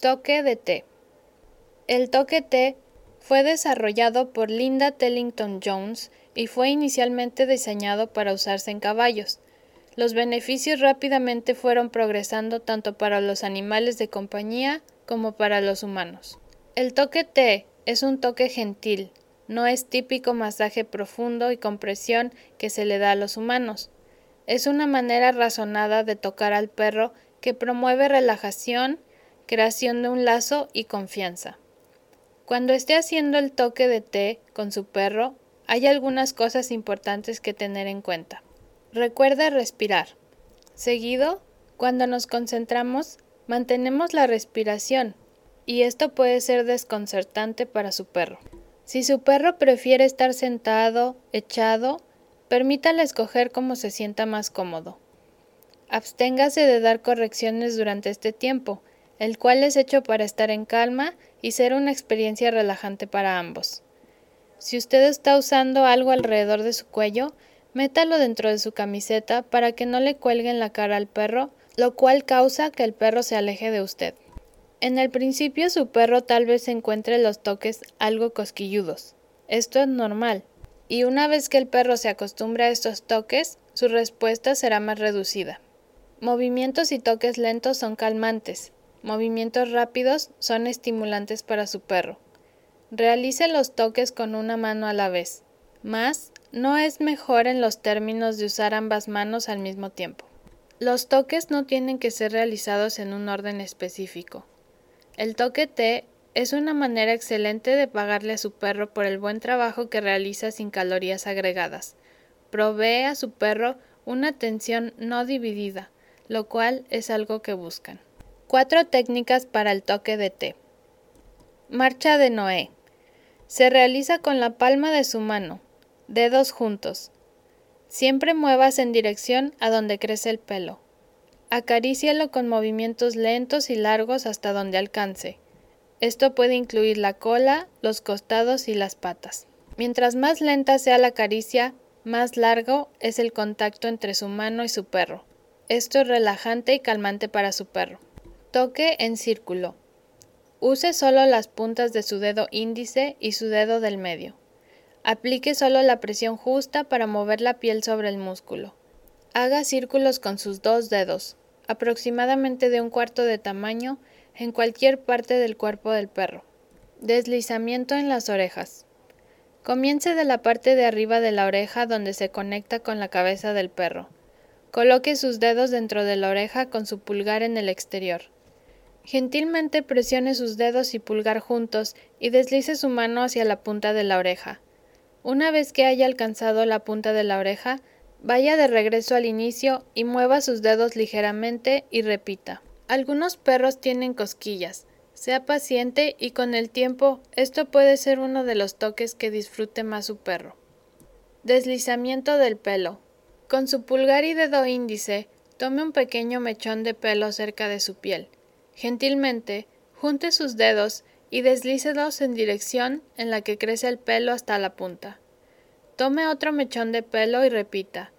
Toque de té. El toque té fue desarrollado por Linda Tellington Jones y fue inicialmente diseñado para usarse en caballos. Los beneficios rápidamente fueron progresando tanto para los animales de compañía como para los humanos. El toque té es un toque gentil, no es típico masaje profundo y compresión que se le da a los humanos. Es una manera razonada de tocar al perro que promueve relajación, creación de un lazo y confianza. Cuando esté haciendo el toque de té con su perro, hay algunas cosas importantes que tener en cuenta. Recuerde respirar. Seguido, cuando nos concentramos, mantenemos la respiración, y esto puede ser desconcertante para su perro. Si su perro prefiere estar sentado, echado, permítale escoger cómo se sienta más cómodo. Absténgase de dar correcciones durante este tiempo, el cual es hecho para estar en calma y ser una experiencia relajante para ambos. Si usted está usando algo alrededor de su cuello, métalo dentro de su camiseta para que no le cuelguen la cara al perro, lo cual causa que el perro se aleje de usted. En el principio su perro tal vez encuentre los toques algo cosquilludos. Esto es normal. Y una vez que el perro se acostumbre a estos toques, su respuesta será más reducida. Movimientos y toques lentos son calmantes. Movimientos rápidos son estimulantes para su perro. Realice los toques con una mano a la vez. Más, no es mejor en los términos de usar ambas manos al mismo tiempo. Los toques no tienen que ser realizados en un orden específico. El toque T es una manera excelente de pagarle a su perro por el buen trabajo que realiza sin calorías agregadas. Provee a su perro una atención no dividida, lo cual es algo que buscan. Cuatro técnicas para el toque de té. Marcha de Noé. Se realiza con la palma de su mano, dedos juntos. Siempre muevas en dirección a donde crece el pelo. Acarícialo con movimientos lentos y largos hasta donde alcance. Esto puede incluir la cola, los costados y las patas. Mientras más lenta sea la caricia, más largo es el contacto entre su mano y su perro. Esto es relajante y calmante para su perro. Toque en círculo. Use solo las puntas de su dedo índice y su dedo del medio. Aplique solo la presión justa para mover la piel sobre el músculo. Haga círculos con sus dos dedos, aproximadamente de un cuarto de tamaño, en cualquier parte del cuerpo del perro. Deslizamiento en las orejas. Comience de la parte de arriba de la oreja donde se conecta con la cabeza del perro. Coloque sus dedos dentro de la oreja con su pulgar en el exterior. Gentilmente presione sus dedos y pulgar juntos y deslice su mano hacia la punta de la oreja. Una vez que haya alcanzado la punta de la oreja, vaya de regreso al inicio y mueva sus dedos ligeramente y repita. Algunos perros tienen cosquillas. Sea paciente y con el tiempo esto puede ser uno de los toques que disfrute más su perro. Deslizamiento del pelo. Con su pulgar y dedo índice, tome un pequeño mechón de pelo cerca de su piel. Gentilmente, junte sus dedos y deslícelos en dirección en la que crece el pelo hasta la punta. Tome otro mechón de pelo y repita.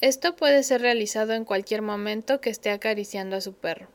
Esto puede ser realizado en cualquier momento que esté acariciando a su perro.